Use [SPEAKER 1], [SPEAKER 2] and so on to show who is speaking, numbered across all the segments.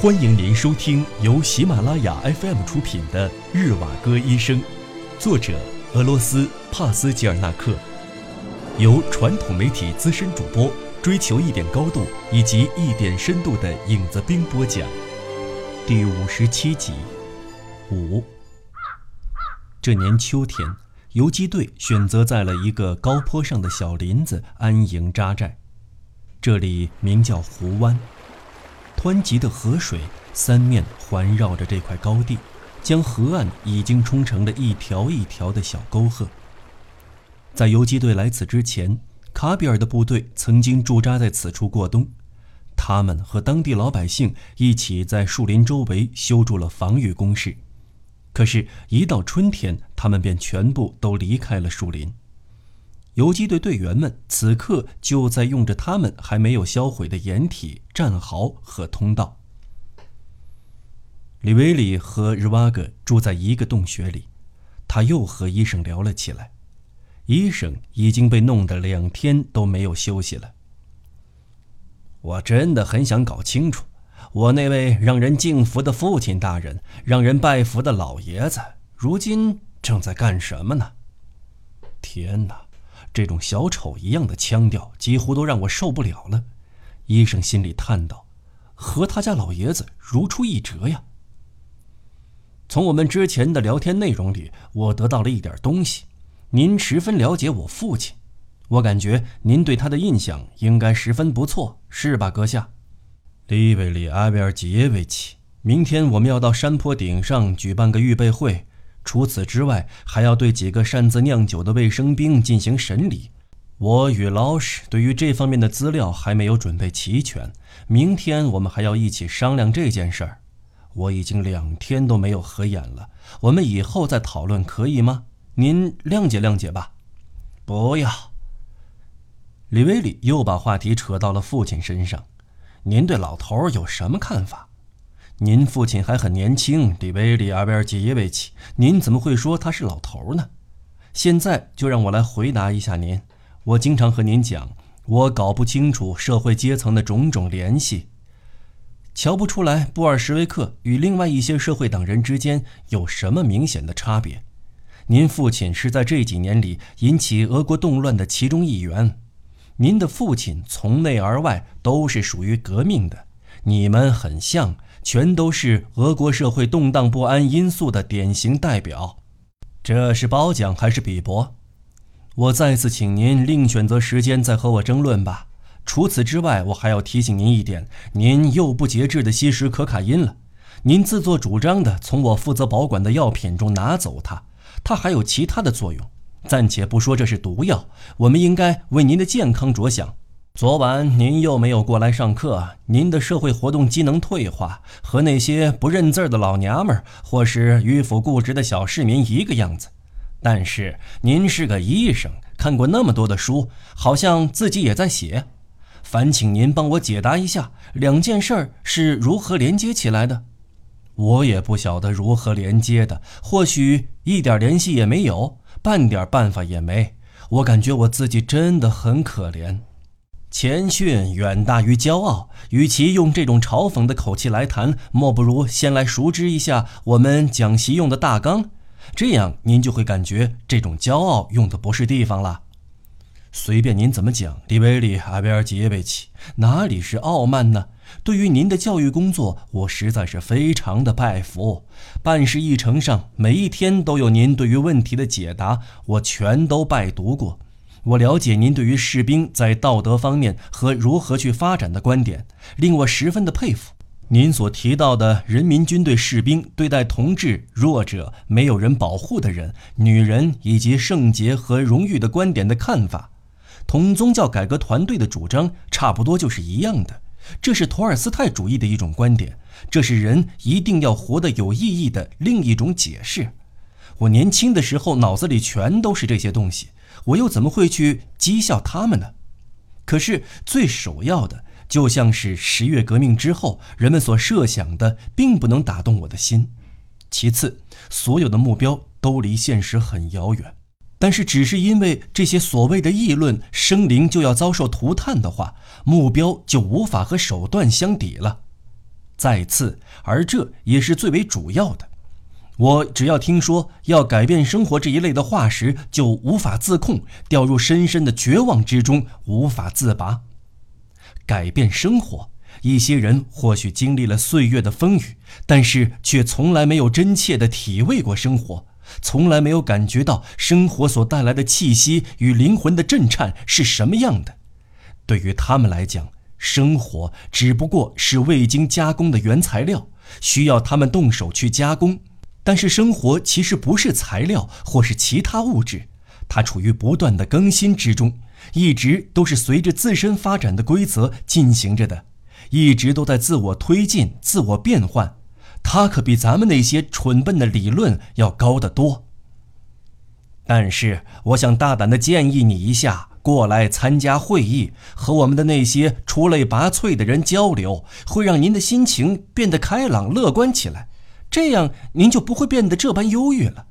[SPEAKER 1] 欢迎您收听由喜马拉雅 FM 出品的《日瓦戈医生》，作者俄罗斯帕斯吉尔纳克，由传统媒体资深主播追求一点高度以及一点深度的影子兵播讲，第五十七集。五。这年秋天，游击队选择在了一个高坡上的小林子安营扎寨，这里名叫湖湾。湍急的河水三面环绕着这块高地，将河岸已经冲成了一条一条的小沟壑。在游击队来此之前，卡比尔的部队曾经驻扎在此处过冬，他们和当地老百姓一起在树林周围修筑了防御工事。可是，一到春天，他们便全部都离开了树林。游击队队员们此刻就在用着他们还没有销毁的掩体、战壕和通道。里维里和日瓦格住在一个洞穴里，他又和医生聊了起来。医生已经被弄得两天都没有休息了。我真的很想搞清楚，我那位让人敬服的父亲大人、让人拜服的老爷子，如今正在干什么呢？天哪！这种小丑一样的腔调几乎都让我受不了了，医生心里叹道：“和他家老爷子如出一辙呀。”从我们之前的聊天内容里，我得到了一点东西。您十分了解我父亲，我感觉您对他的印象应该十分不错，是吧，阁下？利维里阿维尔吉耶维奇，明天我们要到山坡顶上举办个预备会。除此之外，还要对几个擅自酿酒的卫生兵进行审理。我与老史对于这方面的资料还没有准备齐全，明天我们还要一起商量这件事儿。我已经两天都没有合眼了，我们以后再讨论可以吗？您谅解谅解吧。不要。李威里又把话题扯到了父亲身上。您对老头有什么看法？您父亲还很年轻，里维里阿维尔吉耶维奇，您怎么会说他是老头呢？现在就让我来回答一下您。我经常和您讲，我搞不清楚社会阶层的种种联系，瞧不出来布尔什维克与另外一些社会党人之间有什么明显的差别。您父亲是在这几年里引起俄国动乱的其中一员，您的父亲从内而外都是属于革命的，你们很像。全都是俄国社会动荡不安因素的典型代表，这是褒奖还是鄙薄？我再次请您另选择时间再和我争论吧。除此之外，我还要提醒您一点：您又不节制地吸食可卡因了。您自作主张地从我负责保管的药品中拿走它，它还有其他的作用。暂且不说这是毒药，我们应该为您的健康着想。昨晚您又没有过来上课，您的社会活动机能退化，和那些不认字的老娘们儿或是迂腐固执的小市民一个样子。但是您是个医生，看过那么多的书，好像自己也在写。烦请您帮我解答一下，两件事儿是如何连接起来的？我也不晓得如何连接的，或许一点联系也没有，半点办法也没。我感觉我自己真的很可怜。谦逊远大于骄傲。与其用这种嘲讽的口气来谈，莫不如先来熟知一下我们讲习用的大纲，这样您就会感觉这种骄傲用的不是地方了。随便您怎么讲，李维里阿维尔吉耶维奇，哪里是傲慢呢？对于您的教育工作，我实在是非常的拜服。办事议程上每一天都有您对于问题的解答，我全都拜读过。我了解您对于士兵在道德方面和如何去发展的观点，令我十分的佩服。您所提到的人民军队士兵对待同志、弱者、没有人保护的人、女人以及圣洁和荣誉的观点的看法，同宗教改革团队的主张差不多就是一样的。这是托尔斯泰主义的一种观点，这是人一定要活得有意义的另一种解释。我年轻的时候脑子里全都是这些东西。我又怎么会去讥笑他们呢？可是最首要的，就像是十月革命之后人们所设想的，并不能打动我的心。其次，所有的目标都离现实很遥远。但是，只是因为这些所谓的议论，生灵就要遭受涂炭的话，目标就无法和手段相抵了。再次，而这也是最为主要的。我只要听说要改变生活这一类的话时，就无法自控，掉入深深的绝望之中，无法自拔。改变生活，一些人或许经历了岁月的风雨，但是却从来没有真切的体味过生活，从来没有感觉到生活所带来的气息与灵魂的震颤是什么样的。对于他们来讲，生活只不过是未经加工的原材料，需要他们动手去加工。但是生活其实不是材料或是其他物质，它处于不断的更新之中，一直都是随着自身发展的规则进行着的，一直都在自我推进、自我变换。它可比咱们那些蠢笨的理论要高得多。但是，我想大胆的建议你一下，过来参加会议，和我们的那些出类拔萃的人交流，会让您的心情变得开朗、乐观起来。这样您就不会变得这般忧郁了。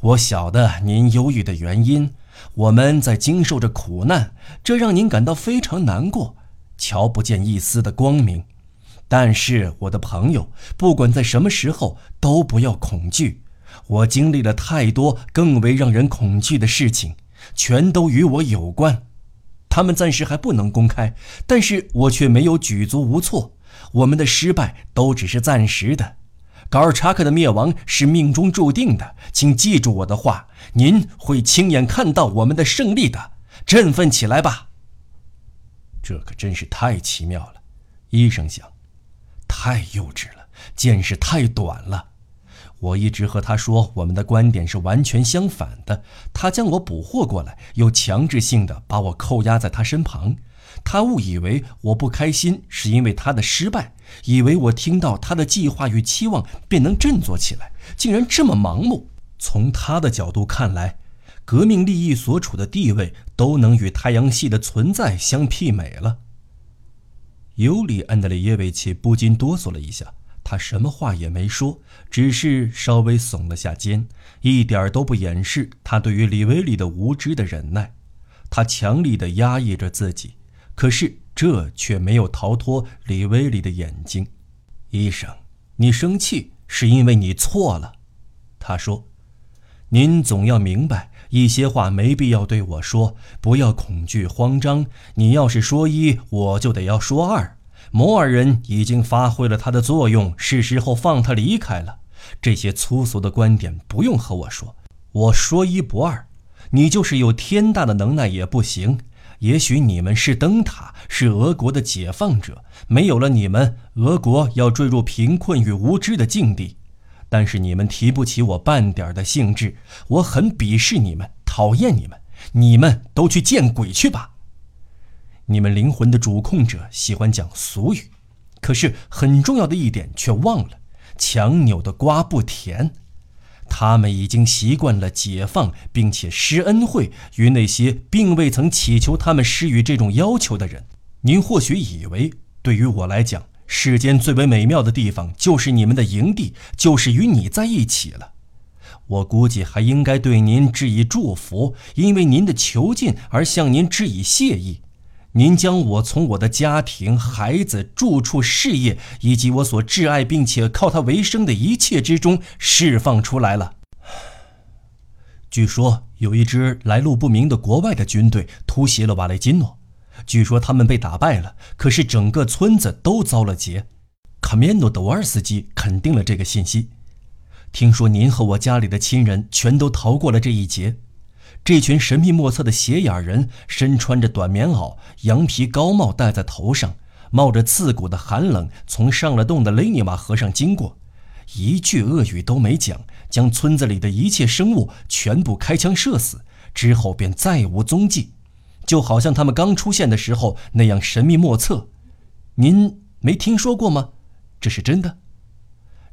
[SPEAKER 1] 我晓得您忧郁的原因，我们在经受着苦难，这让您感到非常难过，瞧不见一丝的光明。但是，我的朋友，不管在什么时候，都不要恐惧。我经历了太多更为让人恐惧的事情，全都与我有关。他们暂时还不能公开，但是我却没有举足无措。我们的失败都只是暂时的。高尔察克的灭亡是命中注定的，请记住我的话，您会亲眼看到我们的胜利的，振奋起来吧。这可真是太奇妙了，医生想，太幼稚了，见识太短了。我一直和他说我们的观点是完全相反的，他将我捕获过来，又强制性的把我扣押在他身旁。他误以为我不开心是因为他的失败，以为我听到他的计划与期望便能振作起来，竟然这么盲目。从他的角度看来，革命利益所处的地位都能与太阳系的存在相媲美了。尤里安德烈耶维奇不禁哆嗦了一下，他什么话也没说，只是稍微耸了下肩，一点都不掩饰他对于李维里的无知的忍耐。他强力地压抑着自己。可是这却没有逃脱李威利的眼睛。医生，你生气是因为你错了，他说：“您总要明白，一些话没必要对我说，不要恐惧慌张。你要是说一，我就得要说二。摩尔人已经发挥了他的作用，是时候放他离开了。这些粗俗的观点不用和我说，我说一不二。你就是有天大的能耐也不行。”也许你们是灯塔，是俄国的解放者。没有了你们，俄国要坠入贫困与无知的境地。但是你们提不起我半点的兴致，我很鄙视你们，讨厌你们。你们都去见鬼去吧！你们灵魂的主控者喜欢讲俗语，可是很重要的一点却忘了：强扭的瓜不甜。他们已经习惯了解放，并且施恩惠于那些并未曾祈求他们施予这种要求的人。您或许以为，对于我来讲，世间最为美妙的地方就是你们的营地，就是与你在一起了。我估计还应该对您致以祝福，因为您的囚禁而向您致以谢意。您将我从我的家庭、孩子、住处、事业以及我所挚爱并且靠他为生的一切之中释放出来了。据说有一支来路不明的国外的军队突袭了瓦雷金诺，据说他们被打败了，可是整个村子都遭了劫。卡米诺·德瓦尔斯基肯定了这个信息。听说您和我家里的亲人全都逃过了这一劫。这群神秘莫测的斜眼人，身穿着短棉袄，羊皮高帽戴在头上，冒着刺骨的寒冷，从上了洞的雷尼玛河上经过，一句恶语都没讲，将村子里的一切生物全部开枪射死，之后便再无踪迹，就好像他们刚出现的时候那样神秘莫测。您没听说过吗？这是真的。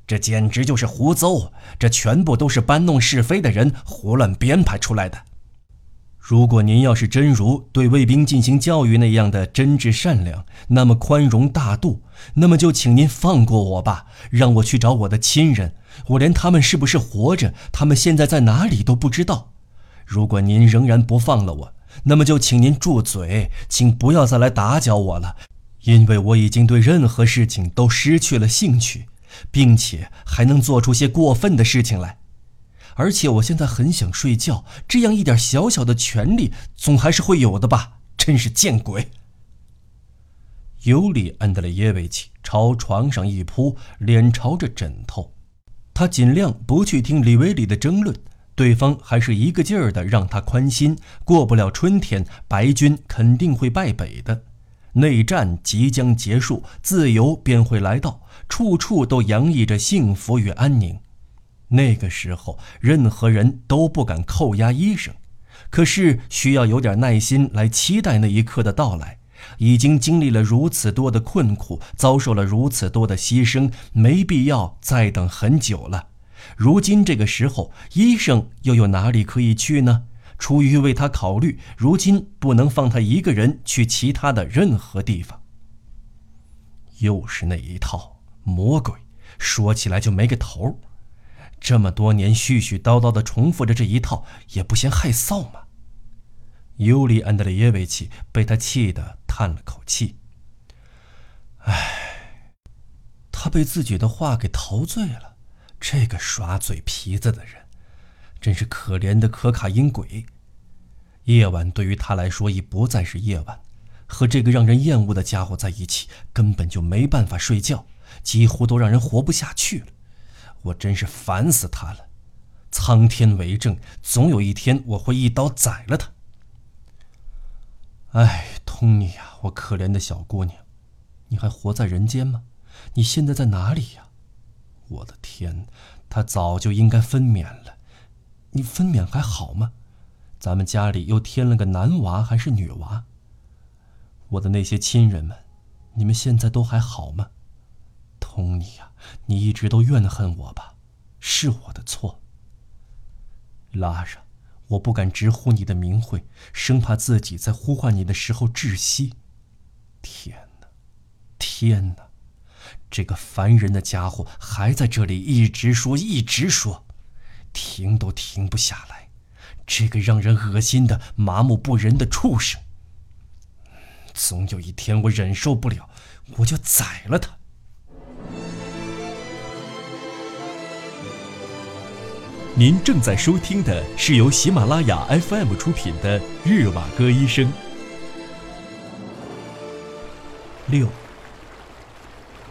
[SPEAKER 1] 这简直就是胡诌，这全部都是搬弄是非的人胡乱编排出来的。如果您要是真如对卫兵进行教育那样的真挚善良，那么宽容大度，那么就请您放过我吧，让我去找我的亲人。我连他们是不是活着，他们现在在哪里都不知道。如果您仍然不放了我，那么就请您住嘴，请不要再来打搅我了，因为我已经对任何事情都失去了兴趣，并且还能做出些过分的事情来。而且我现在很想睡觉，这样一点小小的权利总还是会有的吧？真是见鬼！尤里安德烈耶维奇朝床上一扑，脸朝着枕头。他尽量不去听李维里的争论，对方还是一个劲儿的让他宽心。过不了春天，白军肯定会败北的，内战即将结束，自由便会来到，处处都洋溢着幸福与安宁。那个时候，任何人都不敢扣押医生，可是需要有点耐心来期待那一刻的到来。已经经历了如此多的困苦，遭受了如此多的牺牲，没必要再等很久了。如今这个时候，医生又有哪里可以去呢？出于为他考虑，如今不能放他一个人去其他的任何地方。又是那一套魔鬼，说起来就没个头。这么多年絮絮叨叨的重复着这一套，也不嫌害臊吗？尤里安德烈耶维奇被他气得叹了口气。唉，他被自己的话给陶醉了。这个耍嘴皮子的人，真是可怜的可卡因鬼。夜晚对于他来说已不再是夜晚，和这个让人厌恶的家伙在一起，根本就没办法睡觉，几乎都让人活不下去了。我真是烦死他了！苍天为证，总有一天我会一刀宰了他。哎，托尼呀，我可怜的小姑娘，你还活在人间吗？你现在在哪里呀？我的天，他早就应该分娩了。你分娩还好吗？咱们家里又添了个男娃还是女娃？我的那些亲人们，你们现在都还好吗？托尼呀。你一直都怨恨我吧？是我的错。拉莎，我不敢直呼你的名讳，生怕自己在呼唤你的时候窒息。天哪，天哪！这个烦人的家伙还在这里一直说，一直说，停都停不下来。这个让人恶心的、麻木不仁的畜生。总有一天我忍受不了，我就宰了他。
[SPEAKER 2] 您正在收听的是由喜马拉雅 FM 出品的《日瓦戈医生》。
[SPEAKER 1] 六，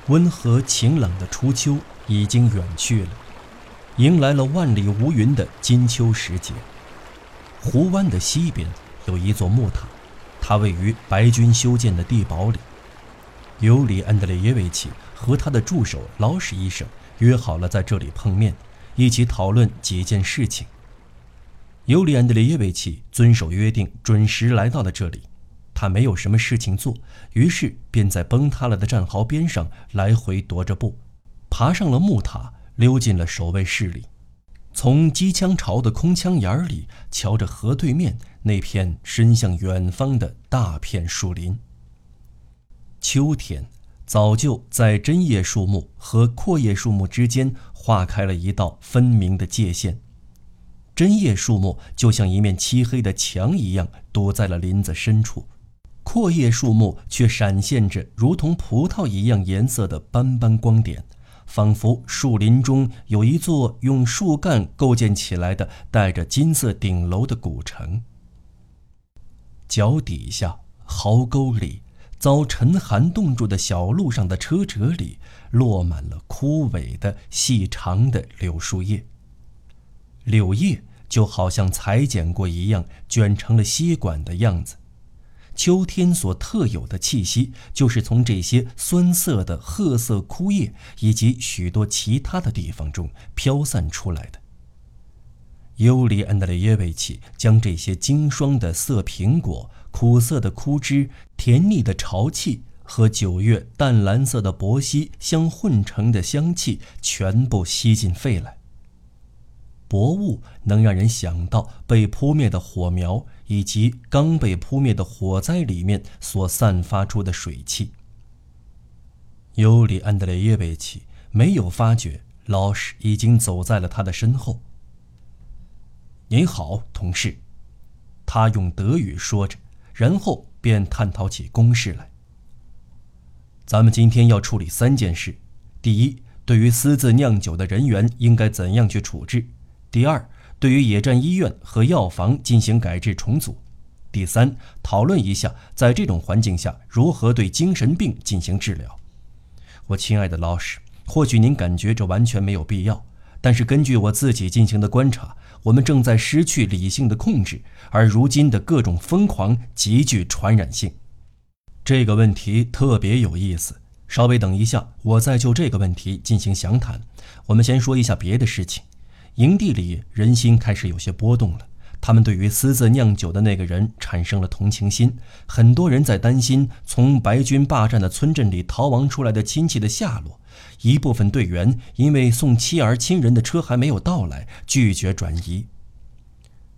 [SPEAKER 1] 温和晴朗的初秋已经远去了，迎来了万里无云的金秋时节。湖湾的西边有一座木塔，它位于白军修建的地堡里。尤里安德烈耶维奇和他的助手劳什医生约好了在这里碰面。一起讨论几件事情。尤里安德烈耶维奇遵守约定，准时来到了这里。他没有什么事情做，于是便在崩塌了的战壕边上来回踱着步，爬上了木塔，溜进了守卫室里。从机枪巢的空枪眼里瞧着河对面那片伸向远方的大片树林。秋天早就在针叶树木和阔叶树木之间。划开了一道分明的界限，针叶树木就像一面漆黑的墙一样躲在了林子深处，阔叶树木却闪现着如同葡萄一样颜色的斑斑光点，仿佛树林中有一座用树干构建起来的带着金色顶楼的古城。脚底下，壕沟里。遭沉寒冻住的小路上的车辙里，落满了枯萎的细长的柳树叶。柳叶就好像裁剪过一样，卷成了吸管的样子。秋天所特有的气息，就是从这些酸涩的褐色枯叶以及许多其他的地方中飘散出来的。尤里安德烈耶维奇将这些经霜的涩苹果。苦涩的枯枝、甜腻的潮气和九月淡蓝色的薄息相混成的香气，全部吸进肺来。薄雾能让人想到被扑灭的火苗，以及刚被扑灭的火灾里面所散发出的水汽。尤里安德烈耶维奇没有发觉老师已经走在了他的身后。您好，同事，他用德语说着。然后便探讨起公事来。咱们今天要处理三件事：第一，对于私自酿酒的人员应该怎样去处置；第二，对于野战医院和药房进行改制重组；第三，讨论一下在这种环境下如何对精神病进行治疗。我亲爱的老师，或许您感觉这完全没有必要，但是根据我自己进行的观察，我们正在失去理性的控制，而如今的各种疯狂极具传染性。这个问题特别有意思，稍微等一下，我再就这个问题进行详谈。我们先说一下别的事情。营地里人心开始有些波动了，他们对于私自酿酒的那个人产生了同情心。很多人在担心从白军霸占的村镇里逃亡出来的亲戚的下落。一部分队员因为送妻儿亲人的车还没有到来，拒绝转移。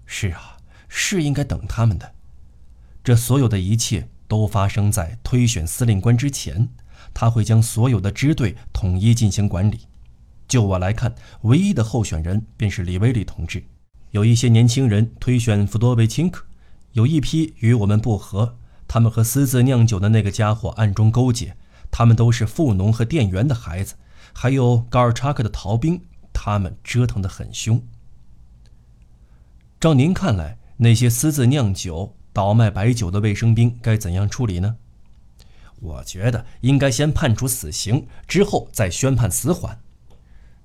[SPEAKER 1] 是啊，是应该等他们的。这所有的一切。都发生在推选司令官之前，他会将所有的支队统一进行管理。就我来看，唯一的候选人便是李威利同志。有一些年轻人推选弗多维钦克，有一批与我们不和，他们和私自酿酒的那个家伙暗中勾结。他们都是富农和店员的孩子，还有高尔察克的逃兵，他们折腾得很凶。照您看来，那些私自酿酒。倒卖白酒的卫生兵该怎样处理呢？我觉得应该先判处死刑，之后再宣判死缓。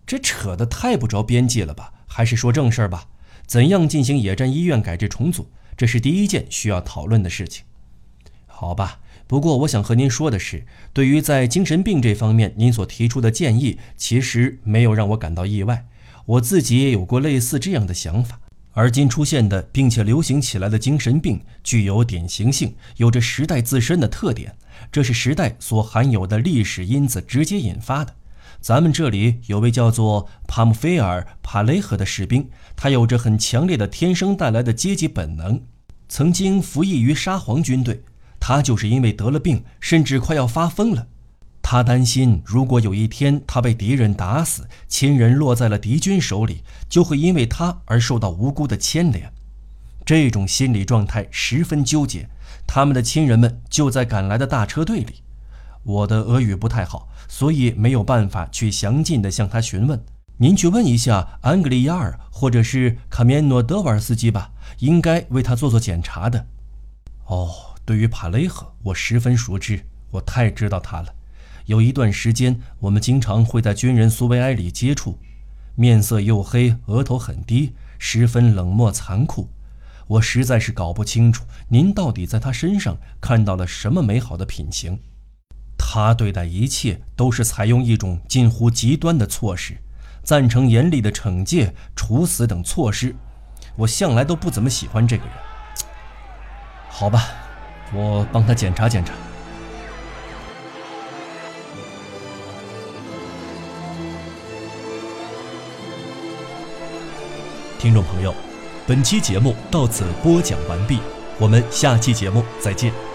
[SPEAKER 1] 这扯得太不着边际了吧？还是说正事儿吧？怎样进行野战医院改制重组？这是第一件需要讨论的事情。好吧，不过我想和您说的是，对于在精神病这方面您所提出的建议，其实没有让我感到意外。我自己也有过类似这样的想法。而今出现的并且流行起来的精神病具有典型性，有着时代自身的特点，这是时代所含有的历史因子直接引发的。咱们这里有位叫做帕姆菲尔·帕雷赫的士兵，他有着很强烈的天生带来的阶级本能，曾经服役于沙皇军队，他就是因为得了病，甚至快要发疯了。他担心，如果有一天他被敌人打死，亲人落在了敌军手里，就会因为他而受到无辜的牵连。这种心理状态十分纠结。他们的亲人们就在赶来的大车队里。我的俄语不太好，所以没有办法去详尽地向他询问。您去问一下安格利亚尔或者是卡米诺德瓦尔斯基吧，应该为他做做检查的。哦，对于帕雷赫，我十分熟知，我太知道他了。有一段时间，我们经常会在军人苏维埃里接触，面色黝黑，额头很低，十分冷漠残酷。我实在是搞不清楚，您到底在他身上看到了什么美好的品行？他对待一切都是采用一种近乎极端的措施，赞成严厉的惩戒、处死等措施。我向来都不怎么喜欢这个人。好吧，我帮他检查检查。
[SPEAKER 2] 听众朋友，本期节目到此播讲完毕，我们下期节目再见。